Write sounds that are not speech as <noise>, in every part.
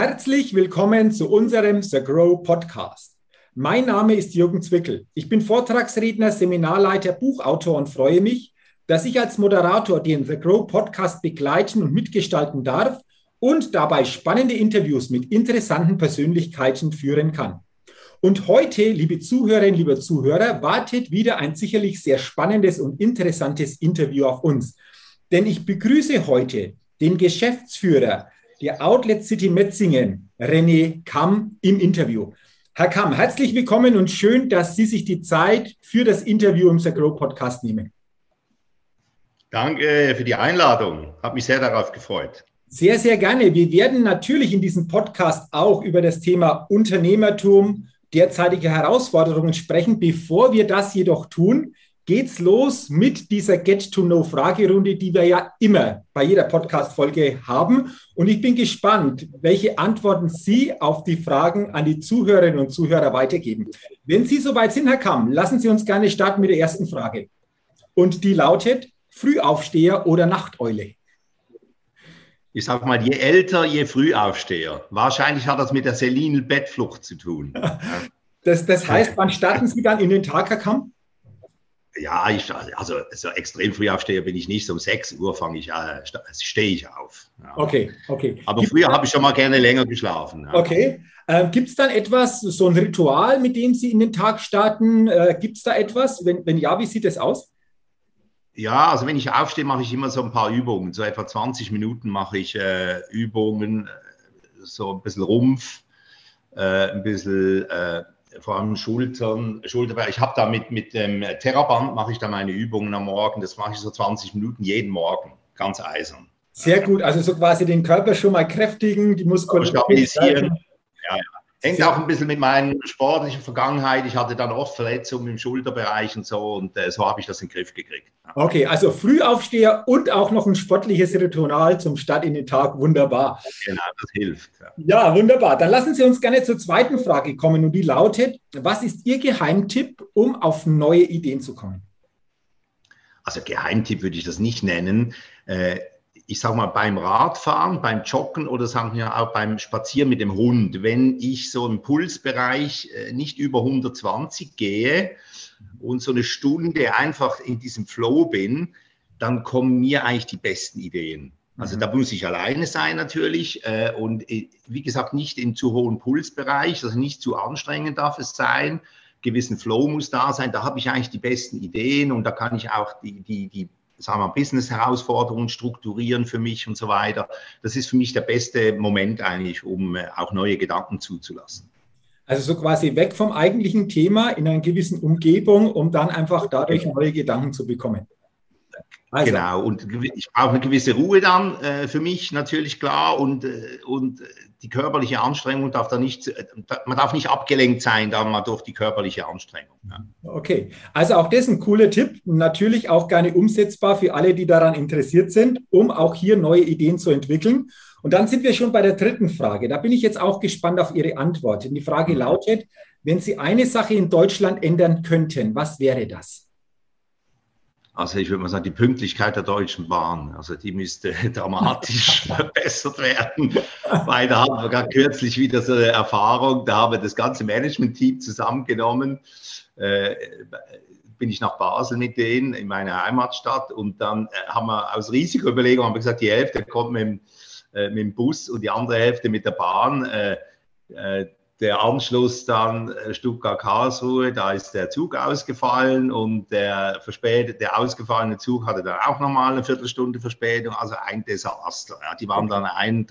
Herzlich willkommen zu unserem The Grow Podcast. Mein Name ist Jürgen Zwickel. Ich bin Vortragsredner, Seminarleiter, Buchautor und freue mich, dass ich als Moderator den The Grow Podcast begleiten und mitgestalten darf und dabei spannende Interviews mit interessanten Persönlichkeiten führen kann. Und heute, liebe Zuhörerinnen, liebe Zuhörer, wartet wieder ein sicherlich sehr spannendes und interessantes Interview auf uns. Denn ich begrüße heute den Geschäftsführer der Outlet City Metzingen, René Kamm, im Interview. Herr Kamm, herzlich willkommen und schön, dass Sie sich die Zeit für das Interview im The Grow Podcast nehmen. Danke für die Einladung. Habe mich sehr darauf gefreut. Sehr, sehr gerne. Wir werden natürlich in diesem Podcast auch über das Thema Unternehmertum, derzeitige Herausforderungen sprechen. Bevor wir das jedoch tun, geht's los mit dieser Get-to-Know-Fragerunde, die wir ja immer bei jeder Podcast-Folge haben. Und ich bin gespannt, welche Antworten Sie auf die Fragen an die Zuhörerinnen und Zuhörer weitergeben. Wenn Sie soweit sind, Herr Kamm, lassen Sie uns gerne starten mit der ersten Frage. Und die lautet, Frühaufsteher oder Nachteule? Ich sage mal, je älter, je Frühaufsteher. Wahrscheinlich hat das mit der selinen Bettflucht zu tun. <laughs> das, das heißt, wann starten Sie dann in den Tag, Herr Kamm? Ja, ich, also so extrem früh aufsteher bin ich nicht. So um 6 Uhr fange ich, äh, stehe ich auf. Ja. Okay, okay. Aber Gibt früher habe ich schon mal gerne länger geschlafen. Ja. Okay. Äh, Gibt es dann etwas, so ein Ritual, mit dem Sie in den Tag starten? Äh, Gibt es da etwas? Wenn, wenn ja, wie sieht es aus? Ja, also wenn ich aufstehe, mache ich immer so ein paar Übungen. So etwa 20 Minuten mache ich äh, Übungen, äh, so ein bisschen Rumpf, äh, ein bisschen vor allem Schultern, Schulterbereich. Ich habe da mit, mit dem Terraband mache ich da meine Übungen am Morgen. Das mache ich so 20 Minuten jeden Morgen, ganz eisern. Sehr gut, also so quasi den Körper schon mal kräftigen, die Muskulatur stabilisieren. Ja, ja. Hängt auch ein bisschen mit meiner sportlichen Vergangenheit. Ich hatte dann oft Verletzungen im Schulterbereich und so und äh, so habe ich das in den Griff gekriegt. Okay, also Frühaufsteher und auch noch ein sportliches Ritual zum Start in den Tag. Wunderbar. Genau, das hilft. Ja. ja, wunderbar. Dann lassen Sie uns gerne zur zweiten Frage kommen und die lautet, was ist Ihr Geheimtipp, um auf neue Ideen zu kommen? Also Geheimtipp würde ich das nicht nennen. Äh, ich sage mal, beim Radfahren, beim Joggen oder sagen wir auch beim Spazieren mit dem Hund, wenn ich so im Pulsbereich äh, nicht über 120 gehe und so eine Stunde einfach in diesem Flow bin, dann kommen mir eigentlich die besten Ideen. Also mhm. da muss ich alleine sein natürlich äh, und äh, wie gesagt nicht in zu hohen Pulsbereich, also nicht zu anstrengend darf es sein. Gewissen Flow muss da sein, da habe ich eigentlich die besten Ideen und da kann ich auch die, die, die sagen wir, Business-Herausforderungen strukturieren für mich und so weiter. Das ist für mich der beste Moment eigentlich, um äh, auch neue Gedanken zuzulassen. Also so quasi weg vom eigentlichen Thema in einer gewissen Umgebung, um dann einfach dadurch neue Gedanken zu bekommen. Also. Genau, und ich brauche eine gewisse Ruhe dann äh, für mich natürlich klar und, äh, und die körperliche Anstrengung darf da nicht, äh, man darf nicht abgelenkt sein dann mal durch die körperliche Anstrengung. Ja. Okay, also auch das ist ein cooler Tipp, natürlich auch gerne umsetzbar für alle, die daran interessiert sind, um auch hier neue Ideen zu entwickeln. Und dann sind wir schon bei der dritten Frage. Da bin ich jetzt auch gespannt auf Ihre Antwort. Und die Frage mhm. lautet, wenn Sie eine Sache in Deutschland ändern könnten, was wäre das? Also ich würde mal sagen, die Pünktlichkeit der Deutschen Bahn, also die müsste <laughs> dramatisch <laughs> verbessert werden, weil da haben wir gerade kürzlich wieder so eine Erfahrung, da haben wir das ganze Management-Team zusammengenommen, äh, bin ich nach Basel mit denen in meine Heimatstadt und dann äh, haben wir aus Risikoüberlegung haben wir gesagt, die Hälfte kommt mit dem, äh, mit dem Bus und die andere Hälfte mit der Bahn. Äh, äh, der Anschluss dann äh, Stuttgart-Karlsruhe, da ist der Zug ausgefallen und der verspätet, der ausgefallene Zug hatte dann auch nochmal eine Viertelstunde Verspätung, also ein Desaster. Ja, die waren dann ein,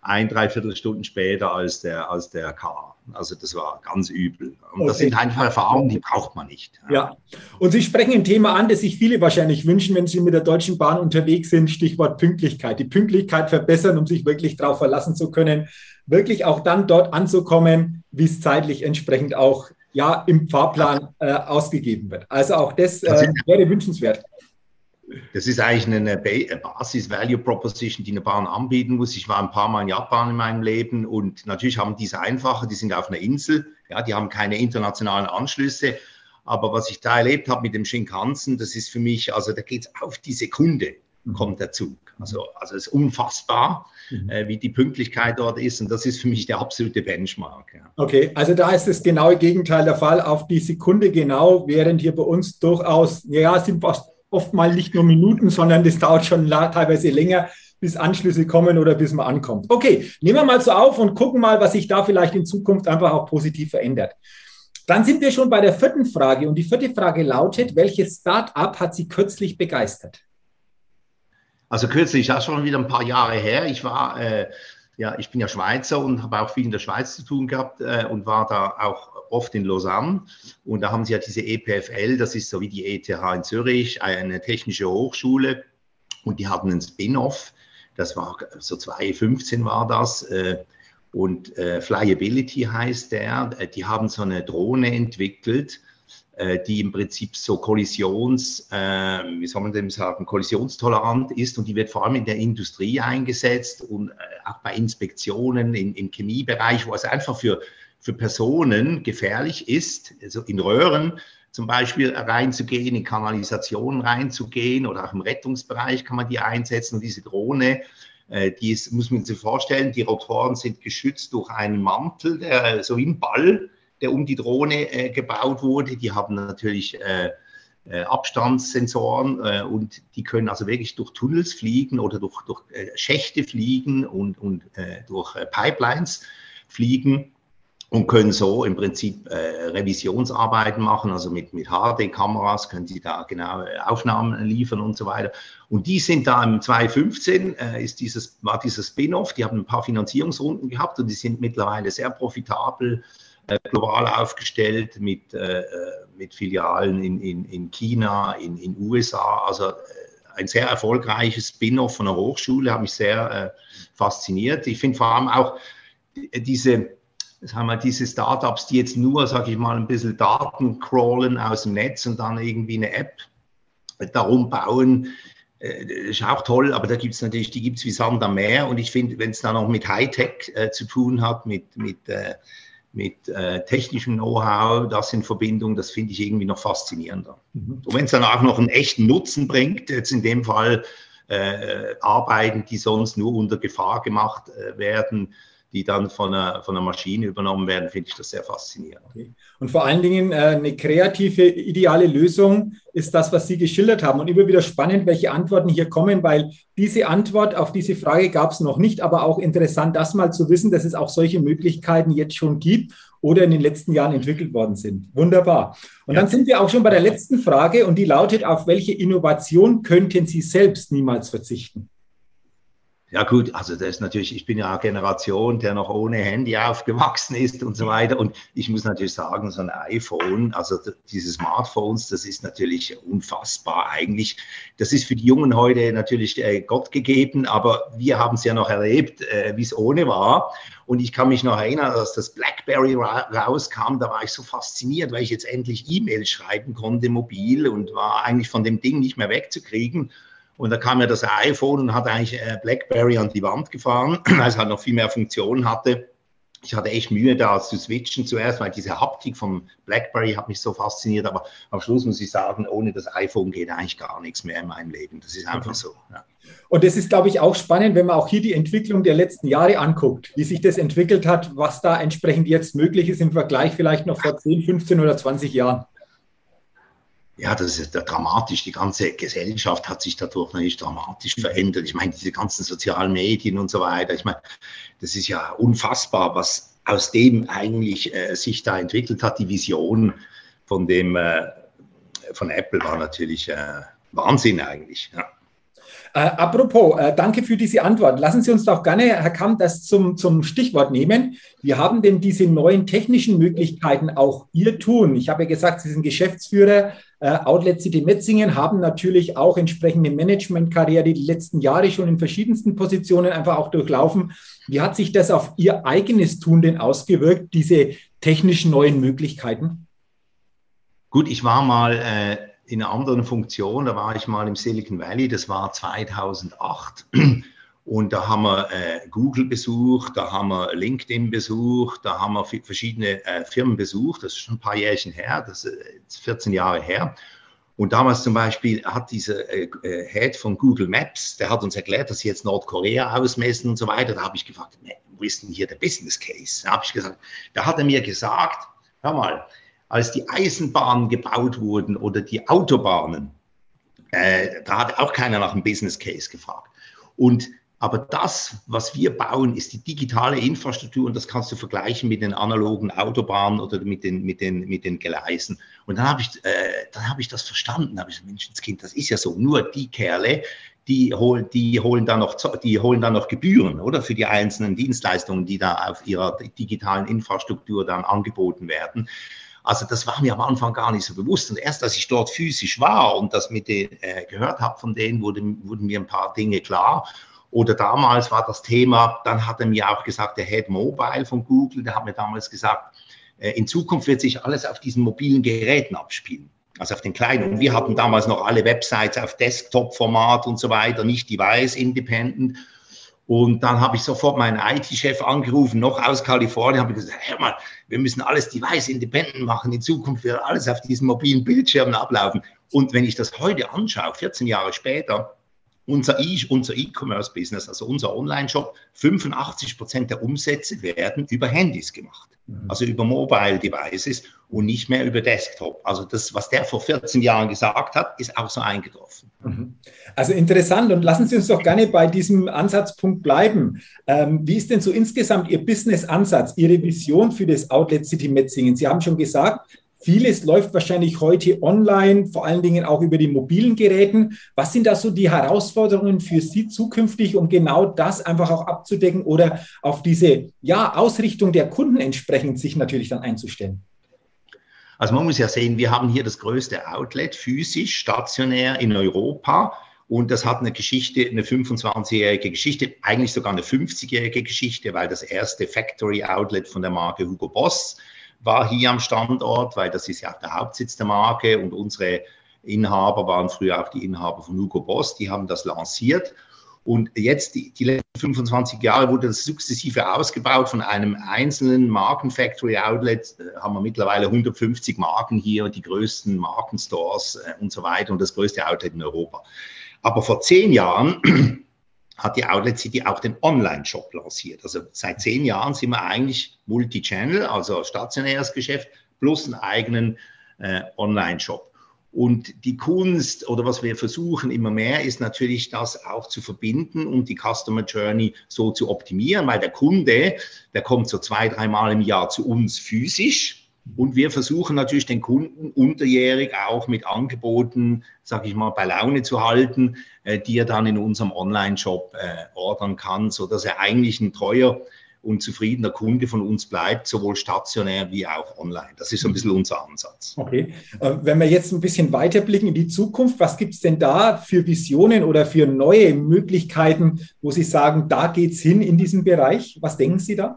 ein, dreiviertel Stunden später als der, als der K. Also das war ganz übel. Und okay. das sind einfach Erfahrungen, die braucht man nicht. Ja. ja. Und Sie sprechen ein Thema an, das sich viele wahrscheinlich wünschen, wenn Sie mit der Deutschen Bahn unterwegs sind. Stichwort Pünktlichkeit. Die Pünktlichkeit verbessern, um sich wirklich darauf verlassen zu können, wirklich auch dann dort anzukommen, wie es zeitlich entsprechend auch ja, im Fahrplan äh, ausgegeben wird. Also auch das äh, wäre wünschenswert. Das ist eigentlich eine Basis-Value-Proposition, die eine Bahn anbieten muss. Ich war ein paar Mal in Japan in meinem Leben und natürlich haben diese einfache, die sind auf einer Insel, ja, die haben keine internationalen Anschlüsse. Aber was ich da erlebt habe mit dem Shinkansen, das ist für mich, also da geht es auf die Sekunde, kommt der Zug. Also, also es ist unfassbar, mhm. äh, wie die Pünktlichkeit dort ist. Und das ist für mich der absolute Benchmark. Ja. Okay, also da ist das genaue Gegenteil der Fall. Auf die Sekunde genau, während hier bei uns durchaus, ja, sind fast oft mal nicht nur Minuten, sondern das dauert schon teilweise länger, bis Anschlüsse kommen oder bis man ankommt. Okay, nehmen wir mal so auf und gucken mal, was sich da vielleicht in Zukunft einfach auch positiv verändert. Dann sind wir schon bei der vierten Frage und die vierte Frage lautet, welches Start-up hat Sie kürzlich begeistert? Also kürzlich, das ist schon wieder ein paar Jahre her. Ich war, äh, ja, ich bin ja Schweizer und habe auch viel in der Schweiz zu tun gehabt äh, und war da auch oft in Lausanne. Und da haben sie ja diese EPFL, das ist so wie die ETH in Zürich, eine technische Hochschule. Und die hatten einen Spin-off, das war so 2015 war das. Äh, und äh, Flyability heißt der. Äh, die haben so eine Drohne entwickelt, die im Prinzip so kollisions, wie soll man dem sagen, kollisionstolerant ist und die wird vor allem in der Industrie eingesetzt und auch bei Inspektionen in, im Chemiebereich, wo es einfach für, für Personen gefährlich ist, also in Röhren zum Beispiel reinzugehen, in Kanalisationen reinzugehen oder auch im Rettungsbereich kann man die einsetzen und diese Drohne äh, die ist, muss man sich vorstellen, die Rotoren sind geschützt durch einen Mantel, der so im Ball, der um die Drohne äh, gebaut wurde. Die haben natürlich äh, äh Abstandssensoren äh, und die können also wirklich durch Tunnels fliegen oder durch, durch äh, Schächte fliegen und, und durch Pipelines fliegen und können so im Prinzip äh, Revisionsarbeiten machen, also mit, mit HD-Kameras können sie da genau Aufnahmen liefern und so weiter. Und die sind da im 2015, äh, ist dieses, war dieser Spin-off, die haben ein paar Finanzierungsrunden gehabt und die sind mittlerweile sehr profitabel, äh, global aufgestellt mit, äh, äh mit Filialen in, in, in China, in, in USA, also äh, ein sehr erfolgreiches Spin-off von einer Hochschule, hat mich sehr äh, fasziniert. Ich finde vor allem auch diese das haben wir diese Startups, die jetzt nur, sage ich mal, ein bisschen Daten crawlen aus dem Netz und dann irgendwie eine App darum bauen. Das äh, ist auch toll, aber da gibt es natürlich, die gibt es wie Sand am Meer. Und ich finde, wenn es dann auch mit Hightech äh, zu tun hat, mit, mit, äh, mit äh, technischem Know-how, das in Verbindung, das finde ich irgendwie noch faszinierender. Mhm. Und wenn es dann auch noch einen echten Nutzen bringt, jetzt in dem Fall äh, Arbeiten, die sonst nur unter Gefahr gemacht äh, werden, die dann von einer, von einer Maschine übernommen werden, finde ich das sehr faszinierend. Okay. Und vor allen Dingen äh, eine kreative, ideale Lösung ist das, was Sie geschildert haben. Und immer wieder spannend, welche Antworten hier kommen, weil diese Antwort auf diese Frage gab es noch nicht, aber auch interessant, das mal zu wissen, dass es auch solche Möglichkeiten jetzt schon gibt oder in den letzten Jahren entwickelt worden sind. Wunderbar. Und ja. dann sind wir auch schon bei der letzten Frage und die lautet, auf welche Innovation könnten Sie selbst niemals verzichten? Ja gut, also das ist natürlich, ich bin ja eine Generation, der noch ohne Handy aufgewachsen ist und so weiter. Und ich muss natürlich sagen, so ein iPhone, also diese Smartphones, das ist natürlich unfassbar eigentlich. Das ist für die Jungen heute natürlich äh, Gott gegeben, aber wir haben es ja noch erlebt, äh, wie es ohne war. Und ich kann mich noch erinnern, dass das BlackBerry ra rauskam, da war ich so fasziniert, weil ich jetzt endlich E-Mails schreiben konnte, mobil und war eigentlich von dem Ding nicht mehr wegzukriegen. Und da kam ja das iPhone und hat eigentlich äh, BlackBerry an die Wand gefahren, <clears throat> weil es halt noch viel mehr Funktionen hatte. Ich hatte echt Mühe, da zu switchen zuerst, weil diese Haptik vom BlackBerry hat mich so fasziniert. Aber am Schluss muss ich sagen, ohne das iPhone geht eigentlich gar nichts mehr in meinem Leben. Das ist einfach so. Ja. Und das ist, glaube ich, auch spannend, wenn man auch hier die Entwicklung der letzten Jahre anguckt, wie sich das entwickelt hat, was da entsprechend jetzt möglich ist im Vergleich vielleicht noch vor 10, 15 oder 20 Jahren ja, das ist dramatisch. Die ganze Gesellschaft hat sich dadurch natürlich dramatisch verändert. Ich meine, diese ganzen sozialen Medien und so weiter. Ich meine, das ist ja unfassbar, was aus dem eigentlich äh, sich da entwickelt hat. Die Vision von dem, äh, von Apple war natürlich äh, Wahnsinn eigentlich. Ja. Äh, apropos, äh, danke für diese Antwort. Lassen Sie uns doch gerne, Herr Kamm, das zum, zum Stichwort nehmen. Wie haben denn diese neuen technischen Möglichkeiten auch Ihr Tun? Ich habe ja gesagt, Sie sind Geschäftsführer. Äh, Outlet City Metzingen haben natürlich auch entsprechende Managementkarriere die letzten Jahre schon in verschiedensten Positionen einfach auch durchlaufen. Wie hat sich das auf Ihr eigenes Tun denn ausgewirkt, diese technischen neuen Möglichkeiten? Gut, ich war mal äh, in einer anderen Funktion. Da war ich mal im Silicon Valley, das war 2008. Und da haben wir äh, Google besucht, da haben wir LinkedIn besucht, da haben wir verschiedene äh, Firmen besucht. Das ist schon ein paar Jährchen her, das ist 14 Jahre her. Und damals zum Beispiel hat dieser äh, äh, Head von Google Maps, der hat uns erklärt, dass sie jetzt Nordkorea ausmessen und so weiter. Da habe ich gefragt, wo ist denn hier der Business Case? Da habe ich gesagt, da hat er mir gesagt, hör mal, als die Eisenbahnen gebaut wurden oder die Autobahnen, äh, da hat auch keiner nach dem Business Case gefragt. Und aber das, was wir bauen, ist die digitale Infrastruktur und das kannst du vergleichen mit den analogen Autobahnen oder mit den, mit den, mit den Gleisen. Und dann habe ich, äh, habe ich das verstanden. Habe ich gesagt, Menschenskind, das ist ja so. Nur die Kerle, die holen, die holen dann noch, die holen dann noch Gebühren, oder? Für die einzelnen Dienstleistungen, die da auf ihrer digitalen Infrastruktur dann angeboten werden. Also das war mir am Anfang gar nicht so bewusst. Und erst als ich dort physisch war und das mit den, äh, gehört habe von denen, wurde, wurden mir ein paar Dinge klar. Oder damals war das Thema, dann hat er mir auch gesagt, der Head Mobile von Google, der hat mir damals gesagt, äh, in Zukunft wird sich alles auf diesen mobilen Geräten abspielen. Also auf den kleinen. Und wir hatten damals noch alle Websites auf Desktop-Format und so weiter, nicht device-independent. Und dann habe ich sofort meinen IT-Chef angerufen, noch aus Kalifornien, habe gesagt, hör mal, wir müssen alles device-independent machen. In Zukunft wird alles auf diesen mobilen Bildschirmen ablaufen. Und wenn ich das heute anschaue, 14 Jahre später, unser E-Commerce-Business, also unser Online-Shop, 85 Prozent der Umsätze werden über Handys gemacht. Mhm. Also über Mobile Devices und nicht mehr über Desktop. Also das, was der vor 14 Jahren gesagt hat, ist auch so eingetroffen. Mhm. Also interessant und lassen Sie uns doch gerne bei diesem Ansatzpunkt bleiben. Ähm, wie ist denn so insgesamt Ihr Business-Ansatz, Ihre Vision für das Outlet City Metzingen? Sie haben schon gesagt, Vieles läuft wahrscheinlich heute online, vor allen Dingen auch über die mobilen Geräten. Was sind da so die Herausforderungen für Sie zukünftig, um genau das einfach auch abzudecken oder auf diese ja, Ausrichtung der Kunden entsprechend sich natürlich dann einzustellen? Also man muss ja sehen, wir haben hier das größte Outlet physisch, stationär in Europa. Und das hat eine Geschichte, eine 25-jährige Geschichte, eigentlich sogar eine 50-jährige Geschichte, weil das erste Factory Outlet von der Marke Hugo Boss war hier am Standort, weil das ist ja auch der Hauptsitz der Marke und unsere Inhaber waren früher auch die Inhaber von Hugo Boss, die haben das lanciert. Und jetzt, die, die letzten 25 Jahre, wurde das sukzessive ausgebaut von einem einzelnen Marken-Factory Outlet, haben wir mittlerweile 150 Marken hier, die größten Markenstores äh, und so weiter und das größte Outlet in Europa. Aber vor zehn Jahren hat die Outlet City auch den Online-Shop lanciert. Also seit zehn Jahren sind wir eigentlich Multi-Channel, also stationäres Geschäft plus einen eigenen äh, Online-Shop. Und die Kunst oder was wir versuchen immer mehr ist natürlich das auch zu verbinden und die Customer Journey so zu optimieren, weil der Kunde, der kommt so zwei, dreimal im Jahr zu uns physisch und wir versuchen natürlich den Kunden unterjährig auch mit Angeboten, sage ich mal, bei Laune zu halten, äh, die er dann in unserem Online-Shop äh, ordern kann, so dass er eigentlich ein treuer und zufriedener Kunde von uns bleibt, sowohl stationär wie auch online. Das ist so ein bisschen unser Ansatz. Okay. Äh, wenn wir jetzt ein bisschen weiterblicken in die Zukunft, was gibt es denn da für Visionen oder für neue Möglichkeiten, wo Sie sagen, da geht es hin in diesem Bereich? Was denken Sie da?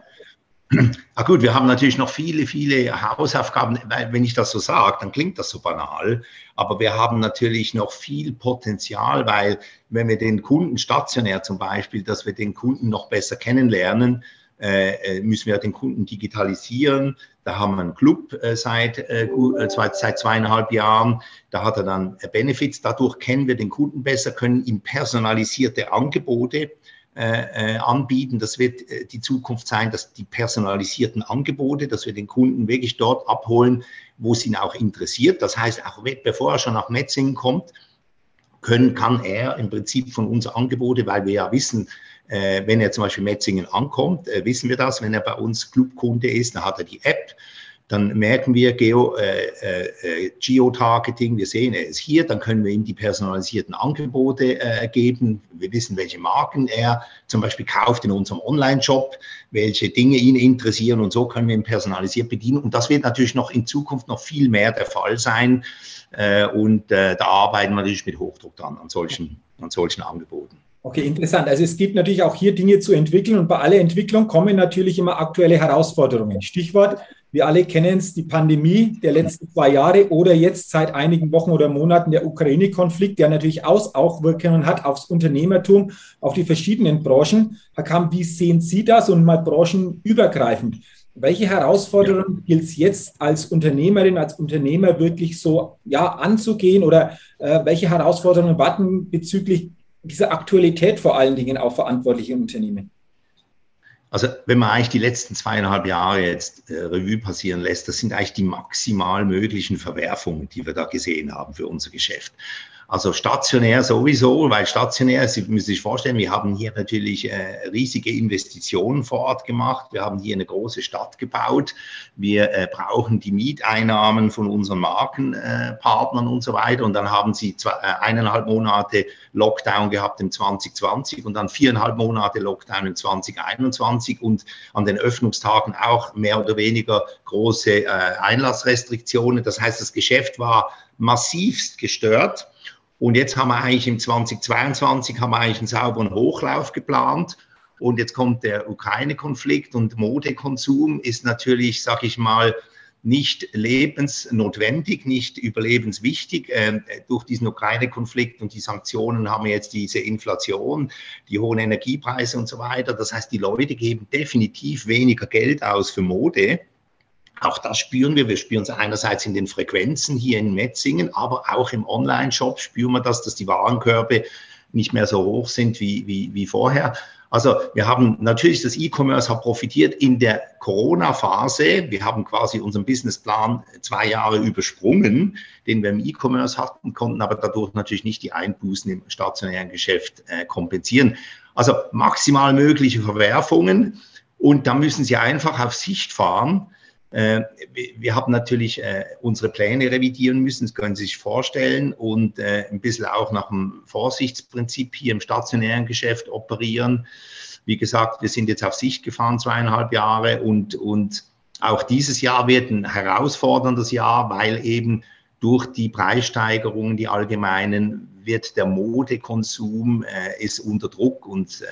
<clears throat> Ah gut, wir haben natürlich noch viele, viele Hausaufgaben. Wenn ich das so sage, dann klingt das so banal. Aber wir haben natürlich noch viel Potenzial, weil wenn wir den Kunden stationär zum Beispiel, dass wir den Kunden noch besser kennenlernen, äh, äh, müssen wir den Kunden digitalisieren. Da haben wir einen Club äh, seit, seit zweieinhalb Jahren. Da hat er dann Benefits. Dadurch kennen wir den Kunden besser, können ihm personalisierte Angebote äh, äh, anbieten. Das wird äh, die Zukunft sein, dass die personalisierten Angebote, dass wir den Kunden wirklich dort abholen, wo es ihn auch interessiert. Das heißt, auch bevor er schon nach Metzingen kommt, können, kann er im Prinzip von uns Angebote, weil wir ja wissen, äh, wenn er zum Beispiel Metzingen ankommt, äh, wissen wir das, wenn er bei uns Clubkunde ist, dann hat er die App, dann merken wir Geo, äh, äh, Geotargeting, wir sehen, er ist hier, dann können wir ihm die personalisierten Angebote äh, geben. Wir wissen, welche Marken er zum Beispiel kauft in unserem Online-Shop, welche Dinge ihn interessieren und so können wir ihn personalisiert bedienen. Und das wird natürlich noch in Zukunft noch viel mehr der Fall sein. Äh, und äh, da arbeiten wir natürlich mit Hochdruck dran an solchen, an solchen Angeboten. Okay, interessant. Also es gibt natürlich auch hier Dinge zu entwickeln und bei aller Entwicklung kommen natürlich immer aktuelle Herausforderungen. Stichwort Wir alle kennen es, die Pandemie der letzten zwei Jahre oder jetzt seit einigen Wochen oder Monaten der Ukraine-Konflikt, der natürlich Aus Auswirkungen hat aufs Unternehmertum, auf die verschiedenen Branchen. Herr Kamp, wie sehen Sie das und mal branchenübergreifend? Welche Herausforderungen gilt es jetzt als Unternehmerin, als Unternehmer wirklich so ja, anzugehen oder äh, welche Herausforderungen warten bezüglich dieser Aktualität vor allen Dingen auf verantwortliche Unternehmen? Also wenn man eigentlich die letzten zweieinhalb Jahre jetzt äh, Revue passieren lässt, das sind eigentlich die maximal möglichen Verwerfungen, die wir da gesehen haben für unser Geschäft. Also stationär sowieso, weil stationär, Sie müssen sich vorstellen, wir haben hier natürlich äh, riesige Investitionen vor Ort gemacht. Wir haben hier eine große Stadt gebaut. Wir äh, brauchen die Mieteinnahmen von unseren Markenpartnern äh, und so weiter. Und dann haben Sie zwei, äh, eineinhalb Monate Lockdown gehabt im 2020 und dann viereinhalb Monate Lockdown im 2021 und an den Öffnungstagen auch mehr oder weniger große äh, Einlassrestriktionen. Das heißt, das Geschäft war massivst gestört. Und jetzt haben wir eigentlich im 2022 haben wir eigentlich einen sauberen Hochlauf geplant. Und jetzt kommt der Ukraine-Konflikt und Modekonsum ist natürlich, sag ich mal, nicht lebensnotwendig, nicht überlebenswichtig. Ähm, durch diesen Ukraine-Konflikt und die Sanktionen haben wir jetzt diese Inflation, die hohen Energiepreise und so weiter. Das heißt, die Leute geben definitiv weniger Geld aus für Mode. Auch das spüren wir. Wir spüren es einerseits in den Frequenzen hier in Metzingen, aber auch im Online-Shop spüren wir das, dass die Warenkörbe nicht mehr so hoch sind wie, wie, wie vorher. Also wir haben natürlich das E-Commerce hat profitiert in der Corona-Phase. Wir haben quasi unseren Businessplan zwei Jahre übersprungen, den wir im E-Commerce hatten, konnten aber dadurch natürlich nicht die Einbußen im stationären Geschäft äh, kompensieren. Also maximal mögliche Verwerfungen und da müssen Sie einfach auf Sicht fahren äh, wir haben natürlich äh, unsere Pläne revidieren müssen, das können Sie sich vorstellen, und äh, ein bisschen auch nach dem Vorsichtsprinzip hier im stationären Geschäft operieren. Wie gesagt, wir sind jetzt auf Sicht gefahren, zweieinhalb Jahre, und, und auch dieses Jahr wird ein herausforderndes Jahr, weil eben durch die Preissteigerungen, die allgemeinen, wird der Modekonsum äh, ist unter Druck und, äh,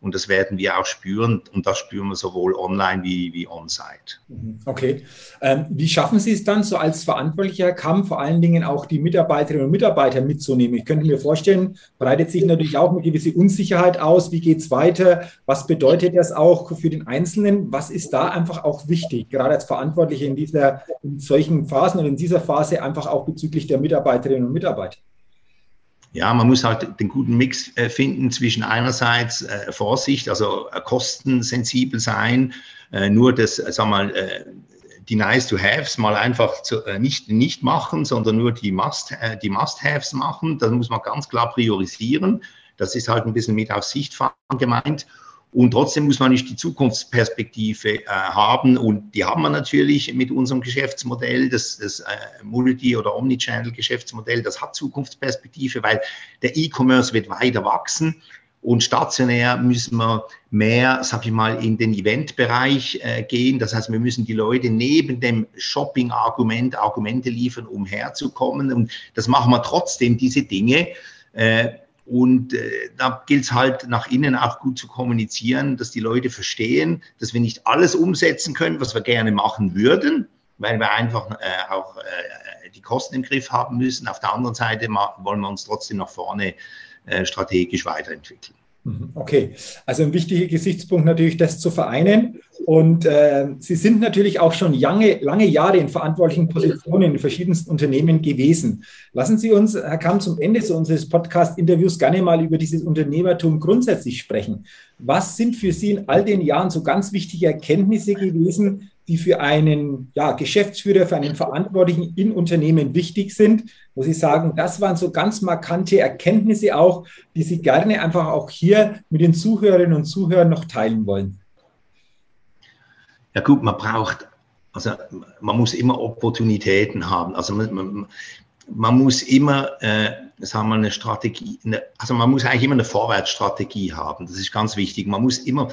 und das werden wir auch spüren und das spüren wir sowohl online wie, wie on-site. Mhm. Okay. Ähm, wie schaffen Sie es dann so als verantwortlicher Kamm vor allen Dingen auch die Mitarbeiterinnen und Mitarbeiter mitzunehmen? Ich könnte mir vorstellen, breitet sich natürlich auch eine gewisse Unsicherheit aus. Wie geht es weiter? Was bedeutet das auch für den Einzelnen? Was ist da einfach auch wichtig, gerade als Verantwortliche in dieser, in solchen Phasen und in dieser Phase einfach auch bezüglich der Mitarbeiterinnen und Mitarbeiter? Ja, man muss halt den guten Mix äh, finden zwischen einerseits äh, Vorsicht, also äh, kostensensibel sein, äh, nur das, äh, sag mal, äh, die Nice-to-Haves mal einfach zu, nicht, nicht machen, sondern nur die Must-Haves die Must machen. Das muss man ganz klar priorisieren. Das ist halt ein bisschen mit auf Sicht fahren gemeint. Und trotzdem muss man nicht die Zukunftsperspektive äh, haben. Und die haben wir natürlich mit unserem Geschäftsmodell, das, das äh, Multi- oder Omnichannel-Geschäftsmodell, das hat Zukunftsperspektive, weil der E-Commerce wird weiter wachsen. Und stationär müssen wir mehr, sag ich mal, in den Eventbereich äh, gehen. Das heißt, wir müssen die Leute neben dem Shopping-Argument Argumente liefern, um herzukommen. Und das machen wir trotzdem, diese Dinge. Äh, und äh, da gilt es halt nach innen auch gut zu kommunizieren, dass die Leute verstehen, dass wir nicht alles umsetzen können, was wir gerne machen würden, weil wir einfach äh, auch äh, die Kosten im Griff haben müssen. Auf der anderen Seite wollen wir uns trotzdem nach vorne äh, strategisch weiterentwickeln. Mhm. Okay, also ein wichtiger Gesichtspunkt natürlich, das zu vereinen. Und äh, Sie sind natürlich auch schon lange, lange Jahre in verantwortlichen Positionen in verschiedensten Unternehmen gewesen. Lassen Sie uns, Herr Kamm, zum Ende unseres Podcast-Interviews gerne mal über dieses Unternehmertum grundsätzlich sprechen. Was sind für Sie in all den Jahren so ganz wichtige Erkenntnisse gewesen, die für einen ja, Geschäftsführer, für einen Verantwortlichen in Unternehmen wichtig sind, wo Sie sagen, das waren so ganz markante Erkenntnisse auch, die Sie gerne einfach auch hier mit den Zuhörerinnen und Zuhörern noch teilen wollen? Ja gut, man braucht, also man muss immer Opportunitäten haben. Also man, man, man muss immer, äh, sagen wir, eine Strategie, eine, also man muss eigentlich immer eine Vorwärtsstrategie haben. Das ist ganz wichtig. Man muss immer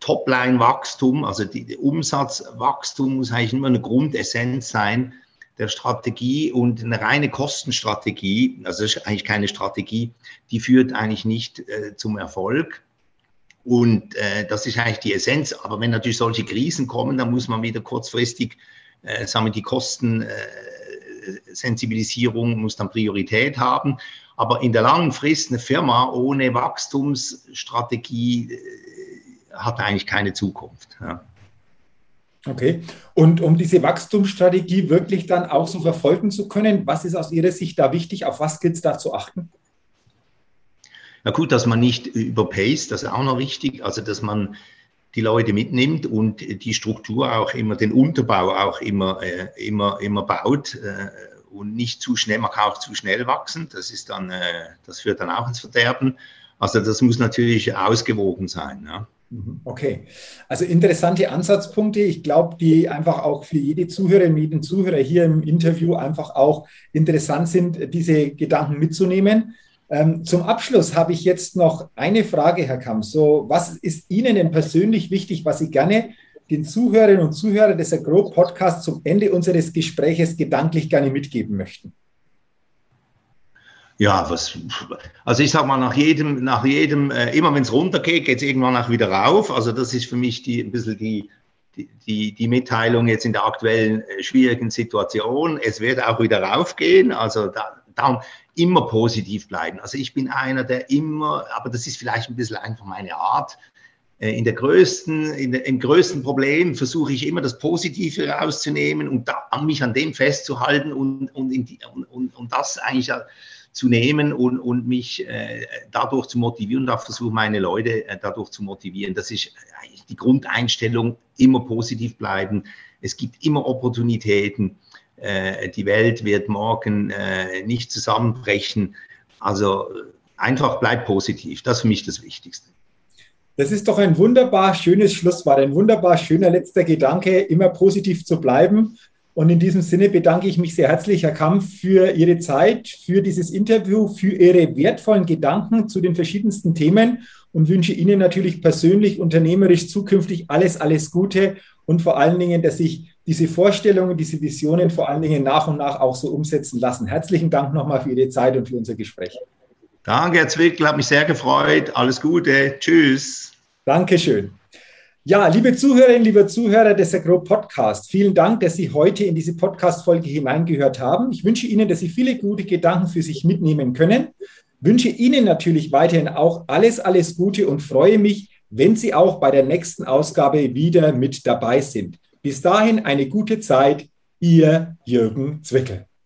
Topline-Wachstum, also die, die Umsatzwachstum muss eigentlich immer eine Grundessenz sein der Strategie und eine reine Kostenstrategie, also das ist eigentlich keine Strategie, die führt eigentlich nicht äh, zum Erfolg. Und äh, das ist eigentlich die Essenz. Aber wenn natürlich solche Krisen kommen, dann muss man wieder kurzfristig, äh, sagen wir, die Kostensensibilisierung äh, muss dann Priorität haben. Aber in der langen Frist eine Firma ohne Wachstumsstrategie äh, hat eigentlich keine Zukunft. Ja. Okay. Und um diese Wachstumsstrategie wirklich dann auch so verfolgen zu können, was ist aus Ihrer Sicht da wichtig? Auf was gilt es da zu achten? Na gut, dass man nicht überpaced, das ist auch noch wichtig. Also, dass man die Leute mitnimmt und die Struktur auch immer, den Unterbau auch immer, äh, immer, immer baut äh, und nicht zu schnell, man kann auch zu schnell wachsen. Das ist dann, äh, das führt dann auch ins Verderben. Also, das muss natürlich ausgewogen sein. Ja. Mhm. Okay, also interessante Ansatzpunkte. Ich glaube, die einfach auch für jede Zuhörerin, jeden Zuhörer hier im Interview einfach auch interessant sind, diese Gedanken mitzunehmen. Ähm, zum Abschluss habe ich jetzt noch eine Frage, Herr Kamm. So, was ist Ihnen denn persönlich wichtig, was Sie gerne den Zuhörerinnen und Zuhörern des Agro Podcasts zum Ende unseres Gespräches gedanklich gerne mitgeben möchten? Ja, was, also ich sag mal, nach jedem, nach jedem, äh, immer wenn es runtergeht, geht es irgendwann auch wieder rauf. Also das ist für mich die, ein bisschen die, die, die Mitteilung jetzt in der aktuellen äh, schwierigen Situation. Es wird auch wieder raufgehen. Also da, darum immer positiv bleiben. Also ich bin einer, der immer, aber das ist vielleicht ein bisschen einfach meine Art. Äh, in der größten, in der, im größten Problem versuche ich immer das Positive rauszunehmen und da, mich an dem festzuhalten und, und, die, und, und, das eigentlich zu nehmen und, und mich äh, dadurch zu motivieren und auch versuche, meine Leute äh, dadurch zu motivieren. Das ist eigentlich die Grundeinstellung, immer positiv bleiben. Es gibt immer Opportunitäten. Äh, die Welt wird morgen äh, nicht zusammenbrechen. Also einfach bleib positiv. Das ist für mich das Wichtigste. Das ist doch ein wunderbar schönes Schlusswort, ein wunderbar schöner letzter Gedanke, immer positiv zu bleiben und in diesem Sinne bedanke ich mich sehr herzlich, Herr Kampf, für Ihre Zeit, für dieses Interview, für Ihre wertvollen Gedanken zu den verschiedensten Themen und wünsche Ihnen natürlich persönlich, unternehmerisch zukünftig alles, alles Gute und vor allen Dingen, dass sich diese Vorstellungen, diese Visionen vor allen Dingen nach und nach auch so umsetzen lassen. Herzlichen Dank nochmal für Ihre Zeit und für unser Gespräch. Danke, Herr Zwickel, hat mich sehr gefreut. Alles Gute. Tschüss. Dankeschön. Ja, liebe Zuhörerinnen, liebe Zuhörer des Agro Podcast, vielen Dank, dass Sie heute in diese Podcast-Folge hineingehört haben. Ich wünsche Ihnen, dass Sie viele gute Gedanken für sich mitnehmen können. Wünsche Ihnen natürlich weiterhin auch alles, alles Gute und freue mich, wenn Sie auch bei der nächsten Ausgabe wieder mit dabei sind. Bis dahin eine gute Zeit, Ihr Jürgen Zwickel.